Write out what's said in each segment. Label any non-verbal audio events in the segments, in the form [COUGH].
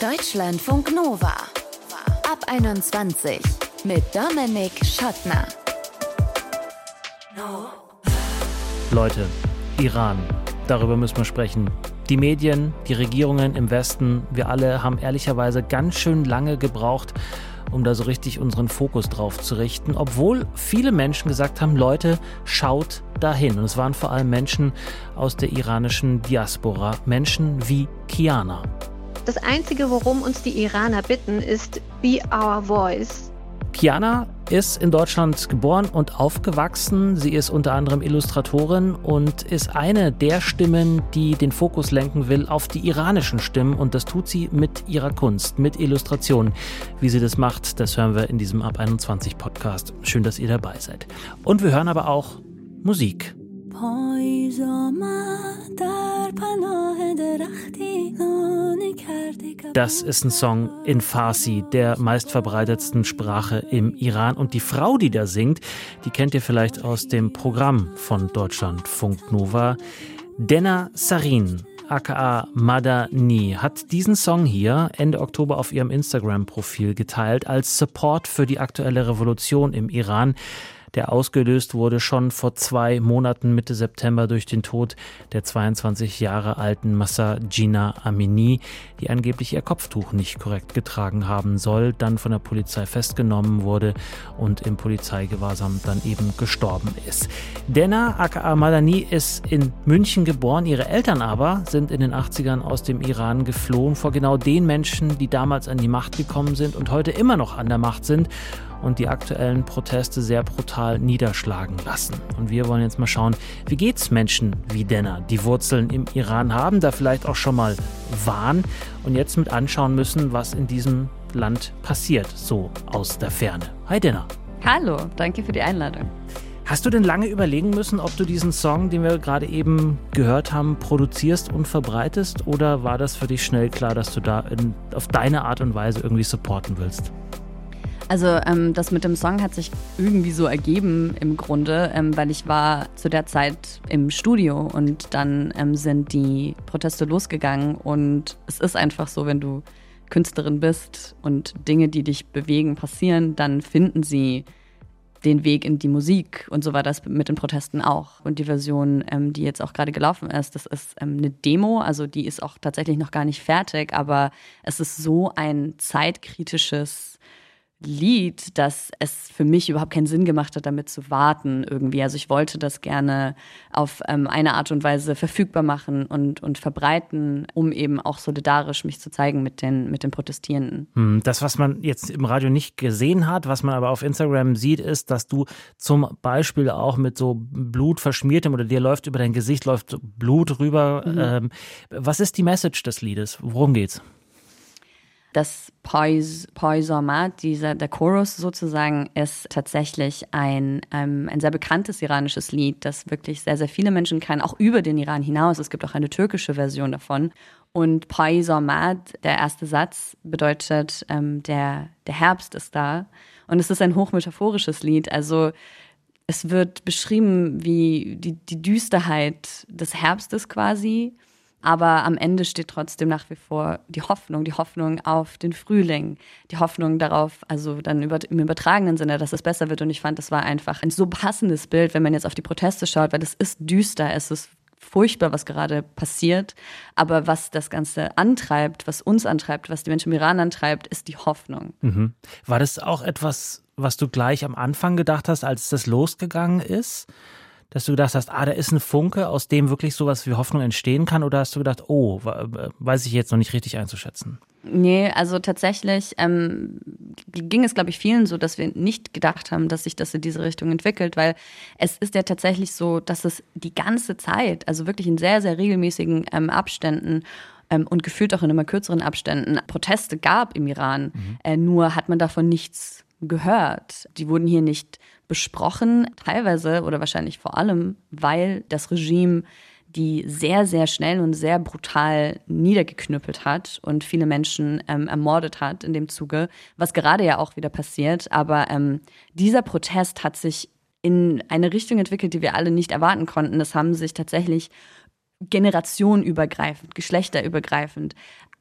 Deutschlandfunk Nova. Ab 21 mit Dominik Schottner. Leute, Iran, darüber müssen wir sprechen. Die Medien, die Regierungen im Westen, wir alle haben ehrlicherweise ganz schön lange gebraucht, um da so richtig unseren Fokus drauf zu richten, obwohl viele Menschen gesagt haben, Leute, schaut dahin. Und es waren vor allem Menschen aus der iranischen Diaspora, Menschen wie Kiana. Das Einzige, worum uns die Iraner bitten, ist Be Our Voice. Kiana ist in Deutschland geboren und aufgewachsen. Sie ist unter anderem Illustratorin und ist eine der Stimmen, die den Fokus lenken will auf die iranischen Stimmen. Und das tut sie mit ihrer Kunst, mit Illustrationen. Wie sie das macht, das hören wir in diesem Ab 21 Podcast. Schön, dass ihr dabei seid. Und wir hören aber auch Musik. Das ist ein Song in Farsi, der meistverbreitetsten Sprache im Iran. Und die Frau, die da singt, die kennt ihr vielleicht aus dem Programm von Deutschlandfunk Nova. Denna Sarin, aka Madani, hat diesen Song hier Ende Oktober auf ihrem Instagram-Profil geteilt als Support für die aktuelle Revolution im Iran der ausgelöst wurde schon vor zwei Monaten Mitte September durch den Tod der 22 Jahre alten Massa Gina Amini, die angeblich ihr Kopftuch nicht korrekt getragen haben soll, dann von der Polizei festgenommen wurde und im Polizeigewahrsam dann eben gestorben ist. Denna aka Madani ist in München geboren, ihre Eltern aber sind in den 80ern aus dem Iran geflohen. Vor genau den Menschen, die damals an die Macht gekommen sind und heute immer noch an der Macht sind und die aktuellen Proteste sehr brutal niederschlagen lassen. Und wir wollen jetzt mal schauen, wie geht's Menschen wie Denner, die Wurzeln im Iran haben, da vielleicht auch schon mal waren und jetzt mit anschauen müssen, was in diesem Land passiert, so aus der Ferne. Hi Denner. Hallo, danke für die Einladung. Hast du denn lange überlegen müssen, ob du diesen Song, den wir gerade eben gehört haben, produzierst und verbreitest? Oder war das für dich schnell klar, dass du da in, auf deine Art und Weise irgendwie supporten willst? Also ähm, das mit dem Song hat sich irgendwie so ergeben im Grunde, ähm, weil ich war zu der Zeit im Studio und dann ähm, sind die Proteste losgegangen und es ist einfach so, wenn du Künstlerin bist und Dinge, die dich bewegen, passieren, dann finden sie den Weg in die Musik und so war das mit den Protesten auch. Und die Version, ähm, die jetzt auch gerade gelaufen ist, das ist ähm, eine Demo, also die ist auch tatsächlich noch gar nicht fertig, aber es ist so ein zeitkritisches Lied, dass es für mich überhaupt keinen Sinn gemacht hat, damit zu warten irgendwie. Also ich wollte das gerne auf ähm, eine Art und Weise verfügbar machen und, und verbreiten, um eben auch solidarisch mich zu zeigen mit den, mit den Protestierenden. Hm, das, was man jetzt im Radio nicht gesehen hat, was man aber auf Instagram sieht, ist, dass du zum Beispiel auch mit so Blut verschmiertem oder dir läuft über dein Gesicht läuft Blut rüber. Mhm. Ähm, was ist die Message des Liedes? Worum geht's? Das Poisomat, dieser der Chorus sozusagen, ist tatsächlich ein, ähm, ein sehr bekanntes iranisches Lied, das wirklich sehr, sehr viele Menschen kennen, auch über den Iran hinaus. Es gibt auch eine türkische Version davon. Und Poisomat, der erste Satz, bedeutet, ähm, der, der Herbst ist da. Und es ist ein hochmetaphorisches Lied. Also es wird beschrieben wie die, die Düsterheit des Herbstes quasi aber am Ende steht trotzdem nach wie vor die Hoffnung, die Hoffnung auf den Frühling, die Hoffnung darauf, also dann im übertragenen Sinne, dass es besser wird. Und ich fand, das war einfach ein so passendes Bild, wenn man jetzt auf die Proteste schaut, weil es ist düster, es ist furchtbar, was gerade passiert. Aber was das Ganze antreibt, was uns antreibt, was die Menschen im Iran antreibt, ist die Hoffnung. Mhm. War das auch etwas, was du gleich am Anfang gedacht hast, als das losgegangen ist? Dass du gedacht hast, ah, da ist ein Funke, aus dem wirklich sowas wie Hoffnung entstehen kann? Oder hast du gedacht, oh, weiß ich jetzt noch nicht richtig einzuschätzen? Nee, also tatsächlich ähm, ging es, glaube ich, vielen so, dass wir nicht gedacht haben, dass sich das in diese Richtung entwickelt, weil es ist ja tatsächlich so, dass es die ganze Zeit, also wirklich in sehr, sehr regelmäßigen ähm, Abständen ähm, und gefühlt auch in immer kürzeren Abständen Proteste gab im Iran. Mhm. Äh, nur hat man davon nichts gehört. Die wurden hier nicht besprochen, teilweise oder wahrscheinlich vor allem, weil das Regime die sehr, sehr schnell und sehr brutal niedergeknüppelt hat und viele Menschen ähm, ermordet hat in dem Zuge, was gerade ja auch wieder passiert. Aber ähm, dieser Protest hat sich in eine Richtung entwickelt, die wir alle nicht erwarten konnten. Es haben sich tatsächlich generationenübergreifend, geschlechterübergreifend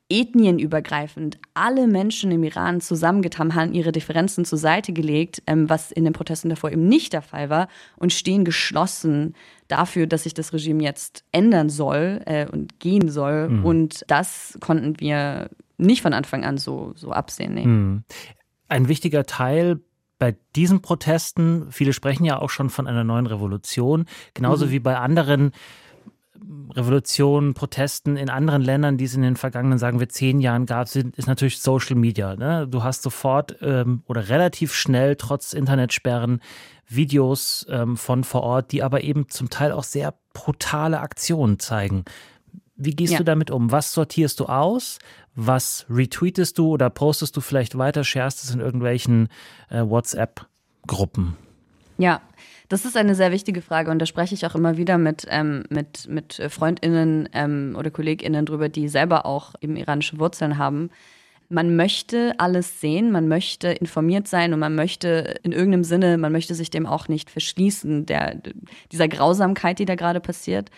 ethnienübergreifend alle Menschen im Iran zusammengetan haben, ihre Differenzen zur Seite gelegt, ähm, was in den Protesten davor eben nicht der Fall war, und stehen geschlossen dafür, dass sich das Regime jetzt ändern soll äh, und gehen soll. Mhm. Und das konnten wir nicht von Anfang an so, so absehen. Nee. Mhm. Ein wichtiger Teil bei diesen Protesten, viele sprechen ja auch schon von einer neuen Revolution, genauso mhm. wie bei anderen Revolutionen, Protesten in anderen Ländern, die es in den vergangenen, sagen wir, zehn Jahren gab, sind, ist natürlich Social Media. Ne? Du hast sofort ähm, oder relativ schnell, trotz Internetsperren, Videos ähm, von vor Ort, die aber eben zum Teil auch sehr brutale Aktionen zeigen. Wie gehst ja. du damit um? Was sortierst du aus? Was retweetest du oder postest du vielleicht weiter, sharest es in irgendwelchen äh, WhatsApp-Gruppen? Ja, das ist eine sehr wichtige Frage und da spreche ich auch immer wieder mit, ähm, mit, mit FreundInnen ähm, oder KollegInnen drüber, die selber auch eben iranische Wurzeln haben. Man möchte alles sehen, man möchte informiert sein und man möchte in irgendeinem Sinne, man möchte sich dem auch nicht verschließen, der, dieser Grausamkeit, die da gerade passiert.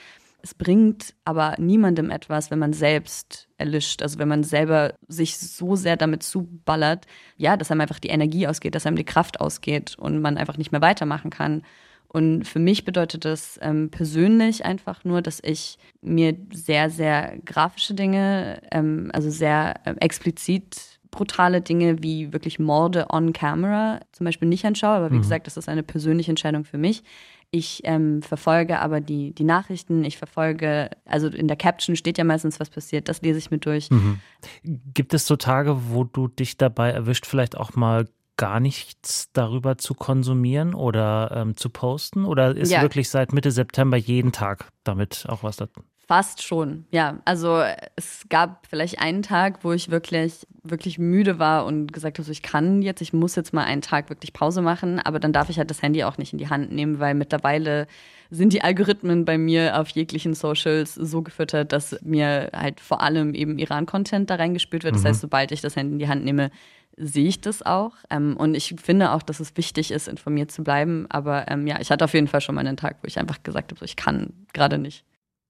Es bringt aber niemandem etwas, wenn man selbst erlischt, also wenn man selber sich so sehr damit zuballert, ja, dass einem einfach die Energie ausgeht, dass einem die Kraft ausgeht und man einfach nicht mehr weitermachen kann. Und für mich bedeutet das ähm, persönlich einfach nur, dass ich mir sehr, sehr grafische Dinge, ähm, also sehr äh, explizit brutale Dinge wie wirklich Morde on camera zum Beispiel nicht anschaue. Aber wie mhm. gesagt, das ist eine persönliche Entscheidung für mich. Ich ähm, verfolge aber die, die Nachrichten, ich verfolge, also in der Caption steht ja meistens, was passiert, das lese ich mir durch. Mhm. Gibt es so Tage, wo du dich dabei erwischt, vielleicht auch mal gar nichts darüber zu konsumieren oder ähm, zu posten? Oder ist ja. wirklich seit Mitte September jeden Tag damit auch was da? Fast schon, ja. Also es gab vielleicht einen Tag, wo ich wirklich, wirklich müde war und gesagt habe, so, ich kann jetzt, ich muss jetzt mal einen Tag wirklich Pause machen, aber dann darf ich halt das Handy auch nicht in die Hand nehmen, weil mittlerweile sind die Algorithmen bei mir auf jeglichen Socials so gefüttert, dass mir halt vor allem eben Iran-Content da reingespült wird. Das mhm. heißt, sobald ich das Handy in die Hand nehme, sehe ich das auch. Ähm, und ich finde auch, dass es wichtig ist, informiert zu bleiben. Aber ähm, ja, ich hatte auf jeden Fall schon mal einen Tag, wo ich einfach gesagt habe, so, ich kann gerade nicht.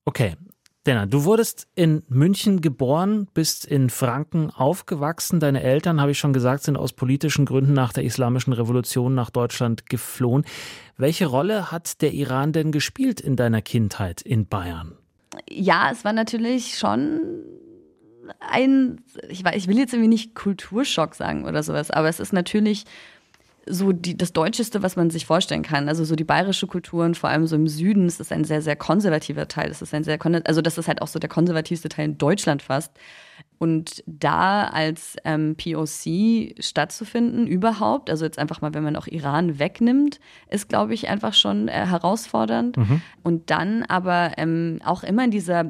Okay. Dana, du wurdest in München geboren, bist in Franken aufgewachsen. Deine Eltern, habe ich schon gesagt, sind aus politischen Gründen nach der Islamischen Revolution nach Deutschland geflohen. Welche Rolle hat der Iran denn gespielt in deiner Kindheit in Bayern? Ja, es war natürlich schon ein, ich, ich will jetzt irgendwie nicht Kulturschock sagen oder sowas, aber es ist natürlich so die, das Deutscheste, was man sich vorstellen kann. Also so die bayerische Kultur und vor allem so im Süden ist das ein sehr, sehr konservativer Teil. Das ist ein sehr, also das ist halt auch so der konservativste Teil in Deutschland fast. Und da als ähm, POC stattzufinden überhaupt, also jetzt einfach mal, wenn man auch Iran wegnimmt, ist, glaube ich, einfach schon äh, herausfordernd. Mhm. Und dann aber ähm, auch immer in dieser,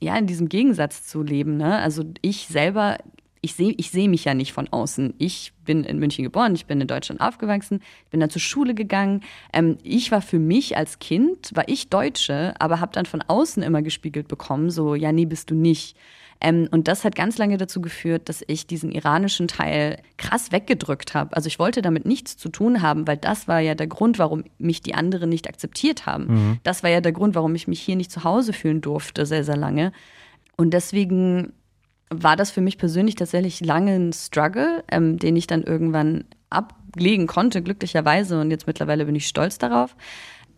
ja, in diesem Gegensatz zu leben. Ne? Also ich selber ich sehe ich seh mich ja nicht von außen. Ich bin in München geboren, ich bin in Deutschland aufgewachsen, ich bin dann zur Schule gegangen. Ähm, ich war für mich als Kind, war ich Deutsche, aber habe dann von außen immer gespiegelt bekommen, so, ja, nee, bist du nicht. Ähm, und das hat ganz lange dazu geführt, dass ich diesen iranischen Teil krass weggedrückt habe. Also ich wollte damit nichts zu tun haben, weil das war ja der Grund, warum mich die anderen nicht akzeptiert haben. Mhm. Das war ja der Grund, warum ich mich hier nicht zu Hause fühlen durfte, sehr, sehr lange. Und deswegen war das für mich persönlich tatsächlich lange ein Struggle, ähm, den ich dann irgendwann ablegen konnte, glücklicherweise. Und jetzt mittlerweile bin ich stolz darauf.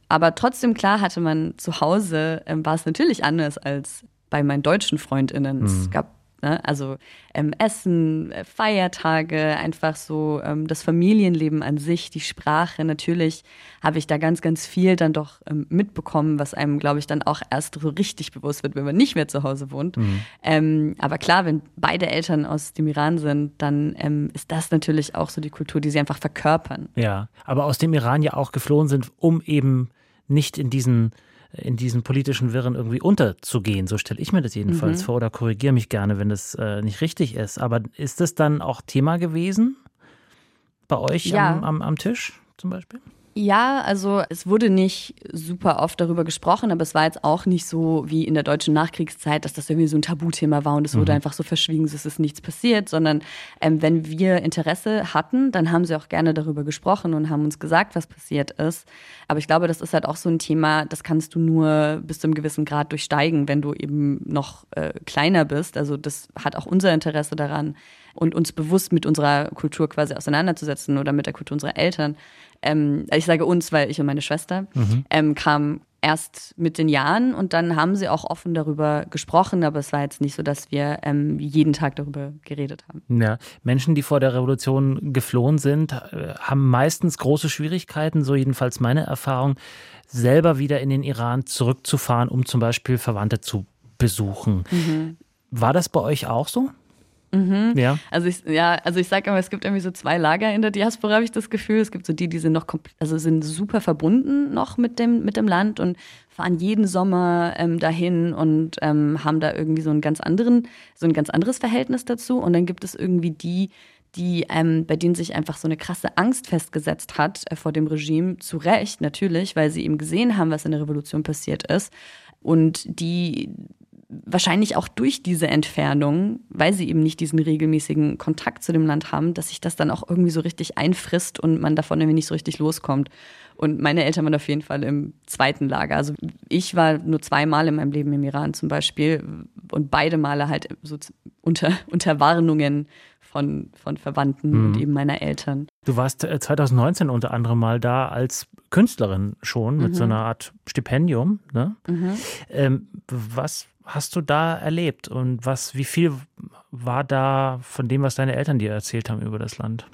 Aber trotzdem, klar, hatte man zu Hause, ähm, war es natürlich anders als bei meinen deutschen FreundInnen. Mhm. Es gab Ne? Also ähm, Essen, äh, Feiertage, einfach so ähm, das Familienleben an sich, die Sprache. Natürlich habe ich da ganz, ganz viel dann doch ähm, mitbekommen, was einem, glaube ich, dann auch erst so richtig bewusst wird, wenn man nicht mehr zu Hause wohnt. Mhm. Ähm, aber klar, wenn beide Eltern aus dem Iran sind, dann ähm, ist das natürlich auch so die Kultur, die sie einfach verkörpern. Ja, aber aus dem Iran ja auch geflohen sind, um eben nicht in diesen in diesen politischen Wirren irgendwie unterzugehen. So stelle ich mir das jedenfalls mhm. vor oder korrigiere mich gerne, wenn das äh, nicht richtig ist. Aber ist das dann auch Thema gewesen bei euch ja. am, am, am Tisch zum Beispiel? Ja, also es wurde nicht super oft darüber gesprochen, aber es war jetzt auch nicht so wie in der deutschen Nachkriegszeit, dass das irgendwie so ein Tabuthema war und es mhm. wurde einfach so verschwiegen, es ist nichts passiert, sondern ähm, wenn wir Interesse hatten, dann haben sie auch gerne darüber gesprochen und haben uns gesagt, was passiert ist. Aber ich glaube, das ist halt auch so ein Thema, das kannst du nur bis zu einem gewissen Grad durchsteigen, wenn du eben noch äh, kleiner bist. Also das hat auch unser Interesse daran und uns bewusst mit unserer Kultur quasi auseinanderzusetzen oder mit der Kultur unserer Eltern ähm, ich sage uns, weil ich und meine Schwester, mhm. ähm, kam erst mit den Jahren und dann haben sie auch offen darüber gesprochen, aber es war jetzt nicht so, dass wir ähm, jeden Tag darüber geredet haben. Ja, Menschen, die vor der Revolution geflohen sind, äh, haben meistens große Schwierigkeiten, so jedenfalls meine Erfahrung, selber wieder in den Iran zurückzufahren, um zum Beispiel Verwandte zu besuchen. Mhm. War das bei euch auch so? Mhm. Ja. Also ich, ja, also ich sage immer, es gibt irgendwie so zwei Lager in der Diaspora, habe ich das Gefühl. Es gibt so die, die sind noch also sind super verbunden noch mit dem, mit dem Land und fahren jeden Sommer ähm, dahin und ähm, haben da irgendwie so einen ganz anderen, so ein ganz anderes Verhältnis dazu. Und dann gibt es irgendwie die, die, ähm, bei denen sich einfach so eine krasse Angst festgesetzt hat äh, vor dem Regime, zu Recht natürlich, weil sie eben gesehen haben, was in der Revolution passiert ist. Und die wahrscheinlich auch durch diese Entfernung, weil sie eben nicht diesen regelmäßigen Kontakt zu dem Land haben, dass sich das dann auch irgendwie so richtig einfrisst und man davon irgendwie nicht so richtig loskommt. Und meine Eltern waren auf jeden Fall im zweiten Lager. Also ich war nur zweimal in meinem Leben im Iran zum Beispiel und beide Male halt so unter, [LAUGHS] unter Warnungen von, von Verwandten mhm. und eben meiner Eltern. Du warst 2019 äh, unter anderem mal da als Künstlerin schon mit mhm. so einer Art Stipendium. Ne? Mhm. Ähm, was hast du da erlebt? Und was, wie viel war da von dem, was deine Eltern dir erzählt haben über das Land?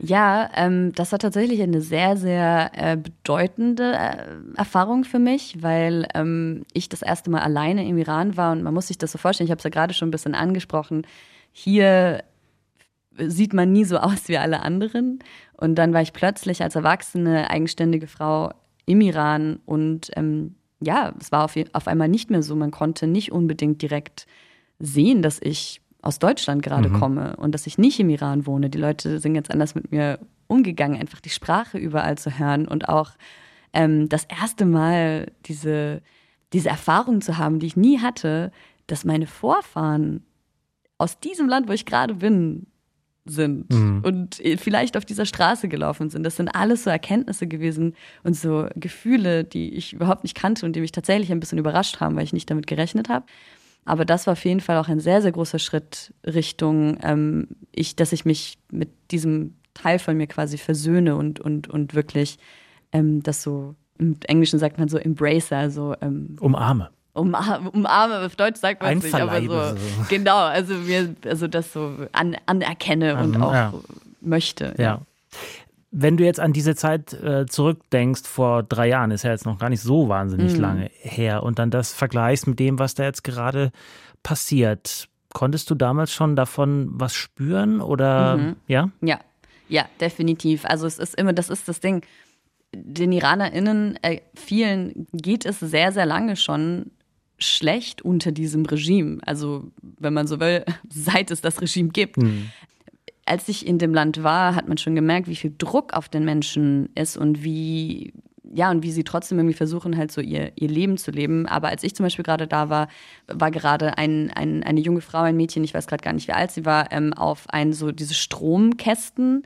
Ja, ähm, das war tatsächlich eine sehr, sehr äh, bedeutende äh, Erfahrung für mich, weil ähm, ich das erste Mal alleine im Iran war. Und man muss sich das so vorstellen, ich habe es ja gerade schon ein bisschen angesprochen, hier sieht man nie so aus wie alle anderen. Und dann war ich plötzlich als erwachsene, eigenständige Frau im Iran. Und ähm, ja, es war auf, auf einmal nicht mehr so. Man konnte nicht unbedingt direkt sehen, dass ich aus Deutschland gerade mhm. komme und dass ich nicht im Iran wohne. Die Leute sind jetzt anders mit mir umgegangen, einfach die Sprache überall zu hören und auch ähm, das erste Mal diese, diese Erfahrung zu haben, die ich nie hatte, dass meine Vorfahren aus diesem Land, wo ich gerade bin, sind mhm. und vielleicht auf dieser Straße gelaufen sind. Das sind alles so Erkenntnisse gewesen und so Gefühle, die ich überhaupt nicht kannte und die mich tatsächlich ein bisschen überrascht haben, weil ich nicht damit gerechnet habe. Aber das war auf jeden Fall auch ein sehr, sehr großer Schritt Richtung, ähm, ich, dass ich mich mit diesem Teil von mir quasi versöhne und, und, und wirklich ähm, das so, im Englischen sagt man so embrace, also ähm, umarme umarme, umarme, auf Deutsch sagt man es nicht, aber so, so, genau, also mir, also das so an, anerkenne um, und auch ja. möchte. Ja. ja. Wenn du jetzt an diese Zeit äh, zurückdenkst, vor drei Jahren, ist ja jetzt noch gar nicht so wahnsinnig mhm. lange her, und dann das vergleichst mit dem, was da jetzt gerade passiert, konntest du damals schon davon was spüren oder mhm. ja? Ja, ja, definitiv. Also es ist immer, das ist das Ding. Den IranerInnen, äh, vielen geht es sehr, sehr lange schon schlecht unter diesem Regime. Also, wenn man so will, [LAUGHS] seit es das Regime gibt. Mhm. Als ich in dem Land war, hat man schon gemerkt, wie viel Druck auf den Menschen ist und wie, ja, und wie sie trotzdem irgendwie versuchen, halt so ihr, ihr Leben zu leben. Aber als ich zum Beispiel gerade da war, war gerade ein, ein, eine junge Frau, ein Mädchen, ich weiß gerade gar nicht, wie alt sie war, ähm, auf ein so diese Stromkästen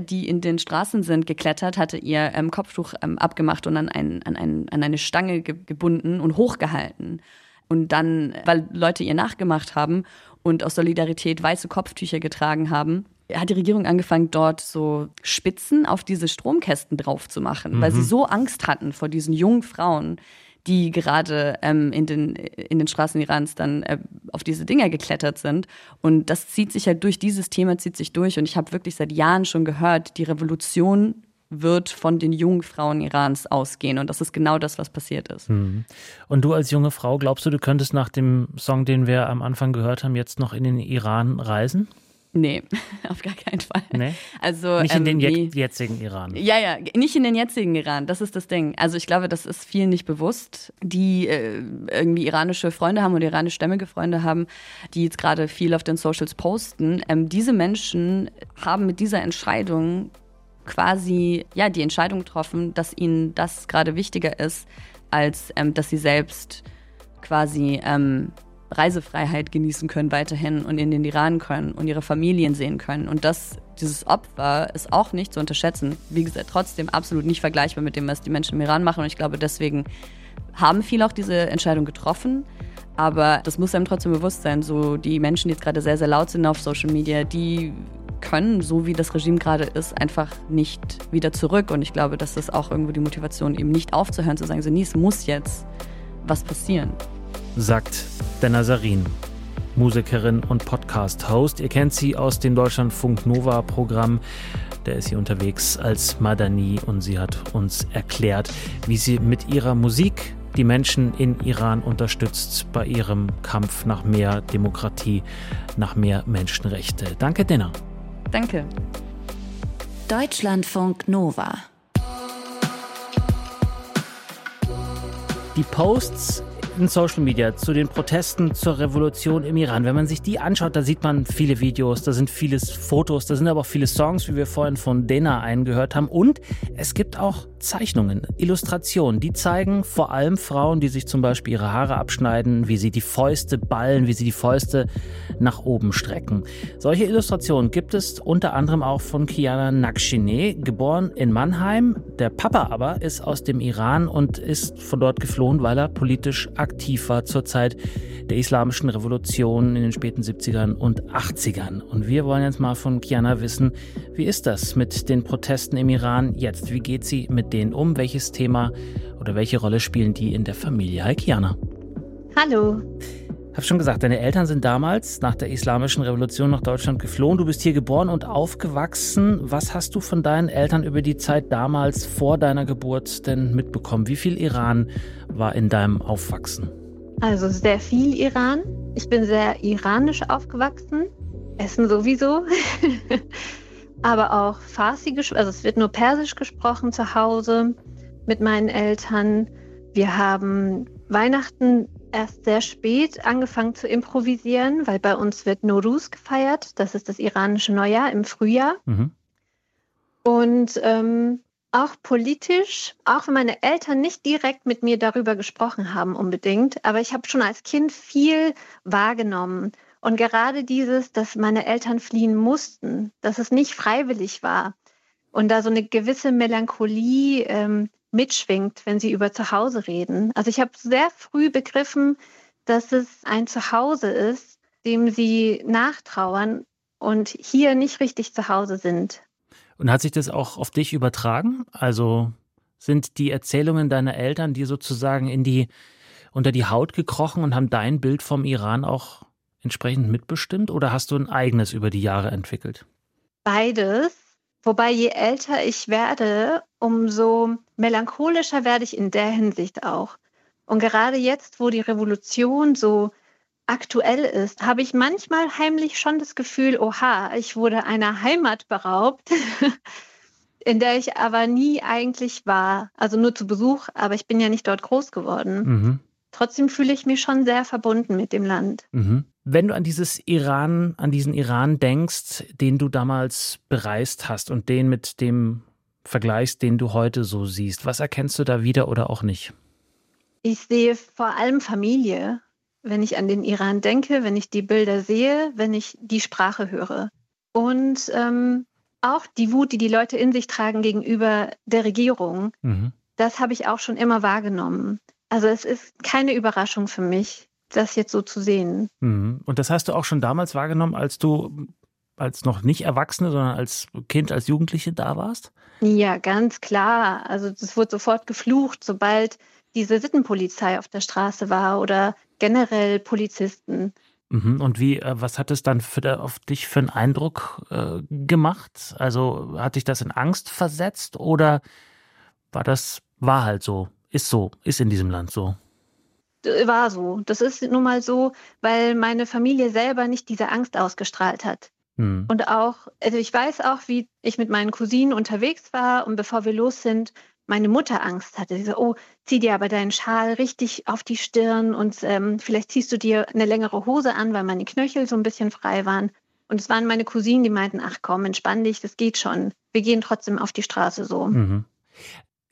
die in den Straßen sind, geklettert, hatte ihr ähm, Kopftuch ähm, abgemacht und an, ein, an, ein, an eine Stange ge gebunden und hochgehalten. Und dann, weil Leute ihr nachgemacht haben und aus Solidarität weiße Kopftücher getragen haben, hat die Regierung angefangen, dort so Spitzen auf diese Stromkästen drauf zu machen, mhm. weil sie mhm. so Angst hatten vor diesen jungen Frauen, die gerade ähm, in, den, in den Straßen Irans dann äh, auf diese Dinger geklettert sind. Und das zieht sich halt durch, dieses Thema zieht sich durch. Und ich habe wirklich seit Jahren schon gehört, die Revolution wird von den jungen Frauen Irans ausgehen. Und das ist genau das, was passiert ist. Mhm. Und du als junge Frau, glaubst du, du könntest nach dem Song, den wir am Anfang gehört haben, jetzt noch in den Iran reisen? Nee, [LAUGHS] auf gar keinen Fall. Nee? Also, nicht in ähm, den je jetzigen Iran. Ja, ja, nicht in den jetzigen Iran, das ist das Ding. Also ich glaube, das ist vielen nicht bewusst, die äh, irgendwie iranische Freunde haben oder iranischstämmige Freunde haben, die jetzt gerade viel auf den Socials posten. Ähm, diese Menschen haben mit dieser Entscheidung quasi ja die Entscheidung getroffen, dass ihnen das gerade wichtiger ist, als ähm, dass sie selbst quasi ähm, Reisefreiheit genießen können weiterhin und in den Iran können und ihre Familien sehen können. Und das, dieses Opfer ist auch nicht zu unterschätzen. Wie gesagt, trotzdem absolut nicht vergleichbar mit dem, was die Menschen im Iran machen. Und ich glaube, deswegen haben viele auch diese Entscheidung getroffen. Aber das muss einem trotzdem bewusst sein. So die Menschen, die jetzt gerade sehr, sehr laut sind auf Social Media, die können, so wie das Regime gerade ist, einfach nicht wieder zurück. Und ich glaube, das ist auch irgendwo die Motivation, eben nicht aufzuhören, zu sagen, so, nee, es muss jetzt was passieren. Sagt Dana Sarin, Musikerin und Podcast-Host. Ihr kennt sie aus dem Deutschlandfunk Nova-Programm. Der ist hier unterwegs als Madani und sie hat uns erklärt, wie sie mit ihrer Musik die Menschen in Iran unterstützt bei ihrem Kampf nach mehr Demokratie, nach mehr Menschenrechte. Danke, Dena. Danke. Deutschlandfunk Nova. Die Posts in Social Media zu den Protesten zur Revolution im Iran. Wenn man sich die anschaut, da sieht man viele Videos, da sind viele Fotos, da sind aber auch viele Songs, wie wir vorhin von Dena eingehört haben. Und es gibt auch Zeichnungen, Illustrationen, die zeigen vor allem Frauen, die sich zum Beispiel ihre Haare abschneiden, wie sie die Fäuste ballen, wie sie die Fäuste nach oben strecken. Solche Illustrationen gibt es unter anderem auch von Kiana Nakshine, geboren in Mannheim. Der Papa aber ist aus dem Iran und ist von dort geflohen, weil er politisch aktiv war zur Zeit der islamischen Revolution in den späten 70ern und 80ern. Und wir wollen jetzt mal von Kiana wissen, wie ist das mit den Protesten im Iran jetzt? Wie geht sie mit denen um? Welches Thema oder welche Rolle spielen die in der Familie? Hi Kiana. Hallo. Ich habe schon gesagt, deine Eltern sind damals nach der islamischen Revolution nach Deutschland geflohen. Du bist hier geboren und aufgewachsen. Was hast du von deinen Eltern über die Zeit damals vor deiner Geburt denn mitbekommen? Wie viel Iran war in deinem Aufwachsen? Also sehr viel Iran. Ich bin sehr iranisch aufgewachsen. Essen sowieso. [LAUGHS] Aber auch Farsi, also es wird nur Persisch gesprochen zu Hause mit meinen Eltern. Wir haben Weihnachten erst sehr spät angefangen zu improvisieren, weil bei uns wird Nowruz gefeiert. Das ist das iranische Neujahr im Frühjahr. Mhm. Und ähm, auch politisch, auch wenn meine Eltern nicht direkt mit mir darüber gesprochen haben unbedingt, aber ich habe schon als Kind viel wahrgenommen. Und gerade dieses, dass meine Eltern fliehen mussten, dass es nicht freiwillig war und da so eine gewisse Melancholie ähm, mitschwingt, wenn sie über Zuhause reden. Also ich habe sehr früh begriffen, dass es ein Zuhause ist, dem sie nachtrauern und hier nicht richtig zu Hause sind. Und hat sich das auch auf dich übertragen? Also sind die Erzählungen deiner Eltern, die sozusagen in die unter die Haut gekrochen und haben dein Bild vom Iran auch entsprechend mitbestimmt oder hast du ein eigenes über die Jahre entwickelt? Beides. Wobei je älter ich werde, umso melancholischer werde ich in der Hinsicht auch. Und gerade jetzt, wo die Revolution so aktuell ist, habe ich manchmal heimlich schon das Gefühl, oha, ich wurde einer Heimat beraubt, [LAUGHS] in der ich aber nie eigentlich war. Also nur zu Besuch, aber ich bin ja nicht dort groß geworden. Mhm. Trotzdem fühle ich mich schon sehr verbunden mit dem Land. Mhm. Wenn du an dieses Iran, an diesen Iran denkst, den du damals bereist hast und den mit dem vergleichst, den du heute so siehst, was erkennst du da wieder oder auch nicht? Ich sehe vor allem Familie wenn ich an den Iran denke, wenn ich die Bilder sehe, wenn ich die Sprache höre. Und ähm, auch die Wut, die die Leute in sich tragen gegenüber der Regierung, mhm. das habe ich auch schon immer wahrgenommen. Also es ist keine Überraschung für mich, das jetzt so zu sehen. Mhm. Und das hast du auch schon damals wahrgenommen, als du als noch nicht Erwachsene, sondern als Kind, als Jugendliche da warst? Ja, ganz klar. Also es wurde sofort geflucht, sobald diese Sittenpolizei auf der Straße war oder generell Polizisten. Mhm. Und wie, äh, was hat es dann für, auf dich für einen Eindruck äh, gemacht? Also hat dich das in Angst versetzt oder war das, war halt so, ist so, ist in diesem Land so? War so. Das ist nun mal so, weil meine Familie selber nicht diese Angst ausgestrahlt hat. Hm. Und auch, also ich weiß auch, wie ich mit meinen Cousinen unterwegs war und bevor wir los sind, meine Mutter Angst hatte. Sie so, oh, zieh dir aber deinen Schal richtig auf die Stirn und ähm, vielleicht ziehst du dir eine längere Hose an, weil meine Knöchel so ein bisschen frei waren. Und es waren meine Cousinen, die meinten, ach komm, entspann dich, das geht schon. Wir gehen trotzdem auf die Straße so. Mhm.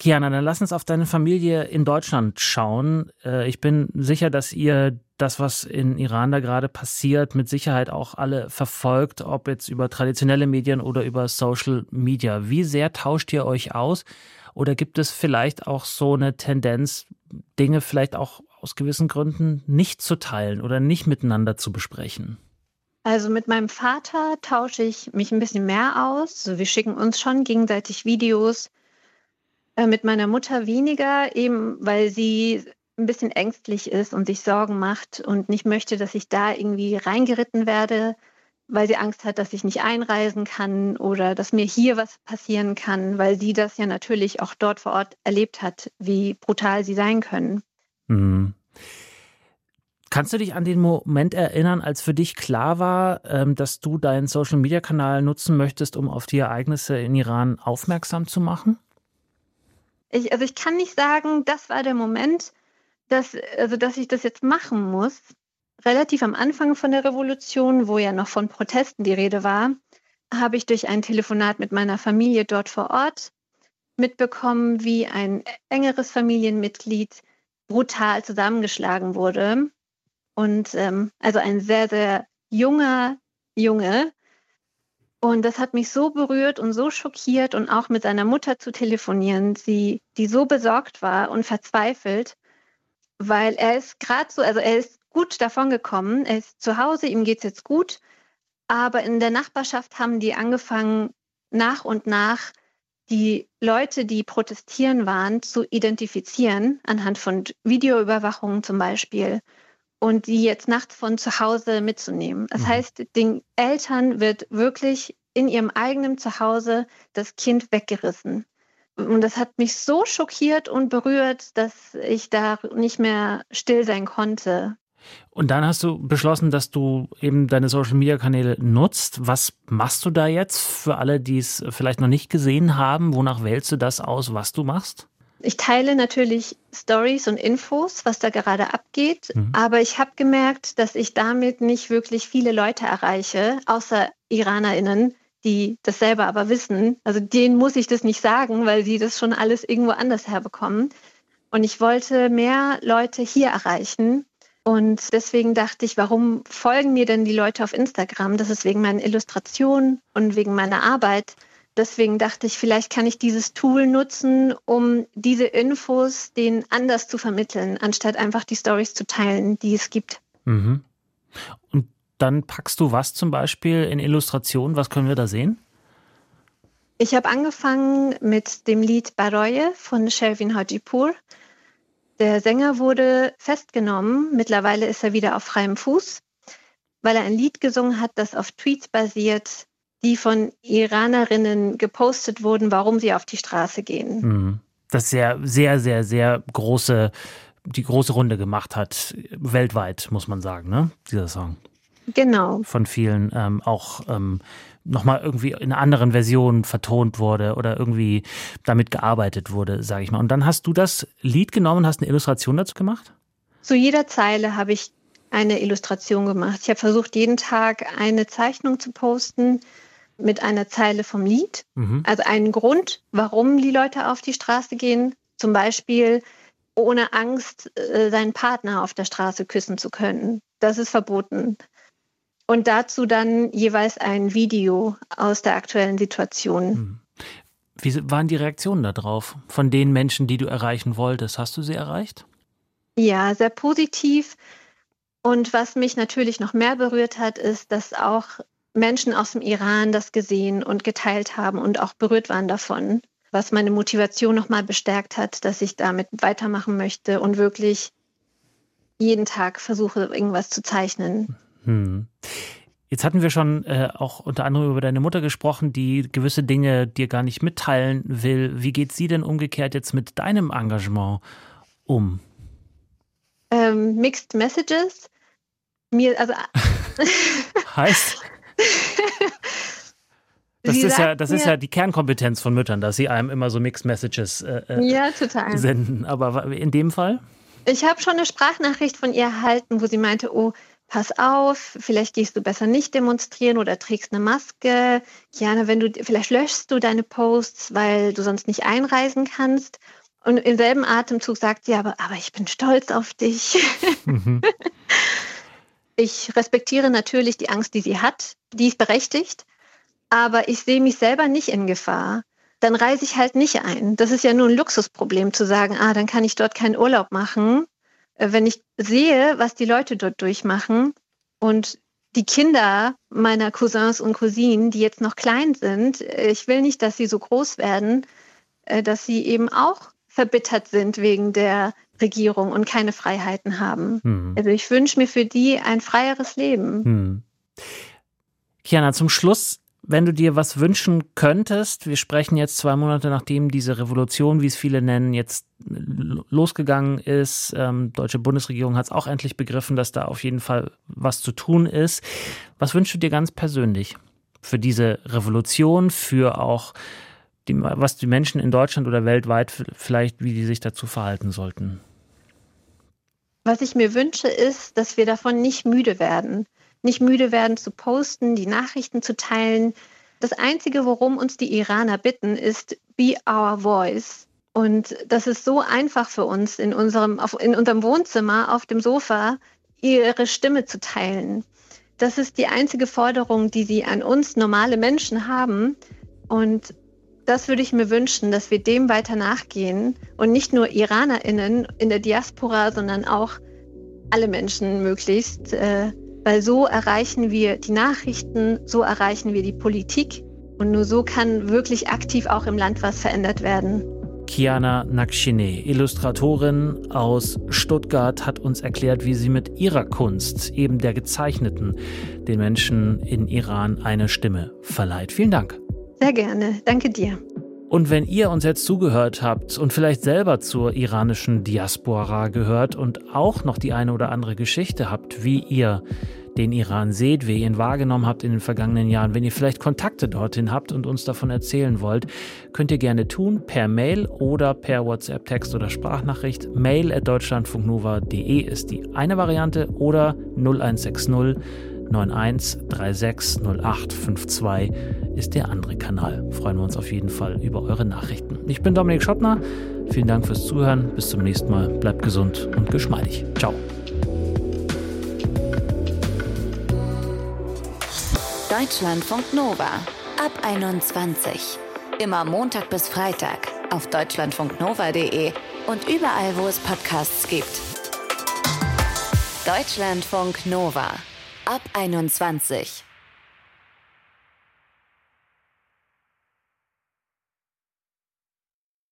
Kiana, dann lass uns auf deine Familie in Deutschland schauen. Äh, ich bin sicher, dass ihr das, was in Iran da gerade passiert, mit Sicherheit auch alle verfolgt, ob jetzt über traditionelle Medien oder über Social Media. Wie sehr tauscht ihr euch aus? Oder gibt es vielleicht auch so eine Tendenz, Dinge vielleicht auch aus gewissen Gründen nicht zu teilen oder nicht miteinander zu besprechen? Also mit meinem Vater tausche ich mich ein bisschen mehr aus. Also wir schicken uns schon gegenseitig Videos. Äh, mit meiner Mutter weniger, eben weil sie ein bisschen ängstlich ist und sich Sorgen macht und nicht möchte, dass ich da irgendwie reingeritten werde, weil sie Angst hat, dass ich nicht einreisen kann oder dass mir hier was passieren kann, weil sie das ja natürlich auch dort vor Ort erlebt hat, wie brutal sie sein können. Mhm. Kannst du dich an den Moment erinnern, als für dich klar war, ähm, dass du deinen Social-Media-Kanal nutzen möchtest, um auf die Ereignisse in Iran aufmerksam zu machen? Ich, also ich kann nicht sagen, das war der Moment, dass, also dass ich das jetzt machen muss. Relativ am Anfang von der Revolution, wo ja noch von Protesten die Rede war, habe ich durch ein Telefonat mit meiner Familie dort vor Ort mitbekommen, wie ein engeres Familienmitglied brutal zusammengeschlagen wurde. Und ähm, also ein sehr, sehr junger Junge, und das hat mich so berührt und so schockiert und auch mit seiner Mutter zu telefonieren, sie, die so besorgt war und verzweifelt, weil er ist gerade so, also er ist gut davon gekommen, er ist zu Hause, ihm geht es jetzt gut, aber in der Nachbarschaft haben die angefangen, nach und nach die Leute, die protestieren waren, zu identifizieren, anhand von Videoüberwachungen zum Beispiel, und die jetzt nachts von zu Hause mitzunehmen. Das mhm. heißt, den Eltern wird wirklich in ihrem eigenen Zuhause das Kind weggerissen. Und das hat mich so schockiert und berührt, dass ich da nicht mehr still sein konnte. Und dann hast du beschlossen, dass du eben deine Social-Media-Kanäle nutzt. Was machst du da jetzt für alle, die es vielleicht noch nicht gesehen haben? Wonach wählst du das aus, was du machst? Ich teile natürlich Stories und Infos, was da gerade abgeht, mhm. aber ich habe gemerkt, dass ich damit nicht wirklich viele Leute erreiche, außer Iranerinnen, die das selber aber wissen. Also denen muss ich das nicht sagen, weil sie das schon alles irgendwo anders herbekommen. Und ich wollte mehr Leute hier erreichen. Und deswegen dachte ich, warum folgen mir denn die Leute auf Instagram? Das ist wegen meiner Illustration und wegen meiner Arbeit. Deswegen dachte ich, vielleicht kann ich dieses Tool nutzen, um diese Infos denen anders zu vermitteln, anstatt einfach die Stories zu teilen, die es gibt. Mhm. Und dann packst du was zum Beispiel in Illustrationen? Was können wir da sehen? Ich habe angefangen mit dem Lied Baroye von Shervin Hajipur. Der Sänger wurde festgenommen. Mittlerweile ist er wieder auf freiem Fuß, weil er ein Lied gesungen hat, das auf Tweets basiert, die von Iranerinnen gepostet wurden, warum sie auf die Straße gehen. Mhm. Das sehr, sehr, sehr, sehr große, die große Runde gemacht hat, weltweit, muss man sagen, ne? Dieser Song. Genau. Von vielen ähm, auch ähm, nochmal irgendwie in einer anderen Version vertont wurde oder irgendwie damit gearbeitet wurde, sage ich mal. Und dann hast du das Lied genommen, hast eine Illustration dazu gemacht? Zu jeder Zeile habe ich eine Illustration gemacht. Ich habe versucht, jeden Tag eine Zeichnung zu posten, mit einer Zeile vom Lied. Mhm. Also einen Grund, warum die Leute auf die Straße gehen. Zum Beispiel ohne Angst, äh, seinen Partner auf der Straße küssen zu können. Das ist verboten. Und dazu dann jeweils ein Video aus der aktuellen Situation. Mhm. Wie waren die Reaktionen darauf von den Menschen, die du erreichen wolltest? Hast du sie erreicht? Ja, sehr positiv. Und was mich natürlich noch mehr berührt hat, ist, dass auch Menschen aus dem Iran das gesehen und geteilt haben und auch berührt waren davon, was meine Motivation nochmal bestärkt hat, dass ich damit weitermachen möchte und wirklich jeden Tag versuche, irgendwas zu zeichnen. Hm. Jetzt hatten wir schon äh, auch unter anderem über deine Mutter gesprochen, die gewisse Dinge dir gar nicht mitteilen will. Wie geht sie denn umgekehrt jetzt mit deinem Engagement um? Ähm, mixed Messages. Mir, also [LAUGHS] [LAUGHS] heißt [LAUGHS] Das ist, ja, das ist ja die Kernkompetenz von Müttern, dass sie einem immer so Mixed Messages äh, äh ja, senden. Aber in dem Fall? Ich habe schon eine Sprachnachricht von ihr erhalten, wo sie meinte, oh, pass auf, vielleicht gehst du besser nicht demonstrieren oder trägst eine Maske. Kiana, wenn du, vielleicht löschst du deine Posts, weil du sonst nicht einreisen kannst. Und im selben Atemzug sagt sie aber, aber ich bin stolz auf dich. Mhm. [LAUGHS] Ich respektiere natürlich die Angst, die sie hat. Die ist berechtigt. Aber ich sehe mich selber nicht in Gefahr. Dann reise ich halt nicht ein. Das ist ja nur ein Luxusproblem zu sagen, ah, dann kann ich dort keinen Urlaub machen. Äh, wenn ich sehe, was die Leute dort durchmachen und die Kinder meiner Cousins und Cousinen, die jetzt noch klein sind, äh, ich will nicht, dass sie so groß werden, äh, dass sie eben auch verbittert sind wegen der Regierung und keine Freiheiten haben. Hm. Also ich wünsche mir für die ein freieres Leben. Hm. Kiana, zum Schluss, wenn du dir was wünschen könntest, wir sprechen jetzt zwei Monate nachdem diese Revolution, wie es viele nennen, jetzt losgegangen ist. Ähm, deutsche Bundesregierung hat es auch endlich begriffen, dass da auf jeden Fall was zu tun ist. Was wünschst du dir ganz persönlich für diese Revolution, für auch die, was die Menschen in Deutschland oder weltweit vielleicht, wie die sich dazu verhalten sollten? Was ich mir wünsche, ist, dass wir davon nicht müde werden. Nicht müde werden zu posten, die Nachrichten zu teilen. Das Einzige, worum uns die Iraner bitten, ist Be Our Voice. Und das ist so einfach für uns, in unserem, auf, in unserem Wohnzimmer, auf dem Sofa, ihre Stimme zu teilen. Das ist die einzige Forderung, die sie an uns normale Menschen haben. Und das würde ich mir wünschen, dass wir dem weiter nachgehen und nicht nur IranerInnen in der Diaspora, sondern auch alle Menschen möglichst, äh, weil so erreichen wir die Nachrichten, so erreichen wir die Politik und nur so kann wirklich aktiv auch im Land was verändert werden. Kiana Nakshine, Illustratorin aus Stuttgart, hat uns erklärt, wie sie mit ihrer Kunst, eben der gezeichneten, den Menschen in Iran eine Stimme verleiht. Vielen Dank. Sehr gerne. Danke dir. Und wenn ihr uns jetzt zugehört habt und vielleicht selber zur iranischen Diaspora gehört und auch noch die eine oder andere Geschichte habt, wie ihr den Iran seht, wie ihr ihn wahrgenommen habt in den vergangenen Jahren, wenn ihr vielleicht Kontakte dorthin habt und uns davon erzählen wollt, könnt ihr gerne tun per Mail oder per WhatsApp, Text oder Sprachnachricht. Mail at deutschlandfunknova.de ist die eine Variante oder 0160 91360852 ist der andere Kanal. Freuen wir uns auf jeden Fall über eure Nachrichten. Ich bin Dominik Schottner. Vielen Dank fürs Zuhören. Bis zum nächsten Mal. Bleibt gesund und geschmeidig. Ciao. Deutschlandfunk Nova ab 21. Immer Montag bis Freitag auf deutschlandfunknova.de und überall, wo es Podcasts gibt. Deutschlandfunk Nova ab 21.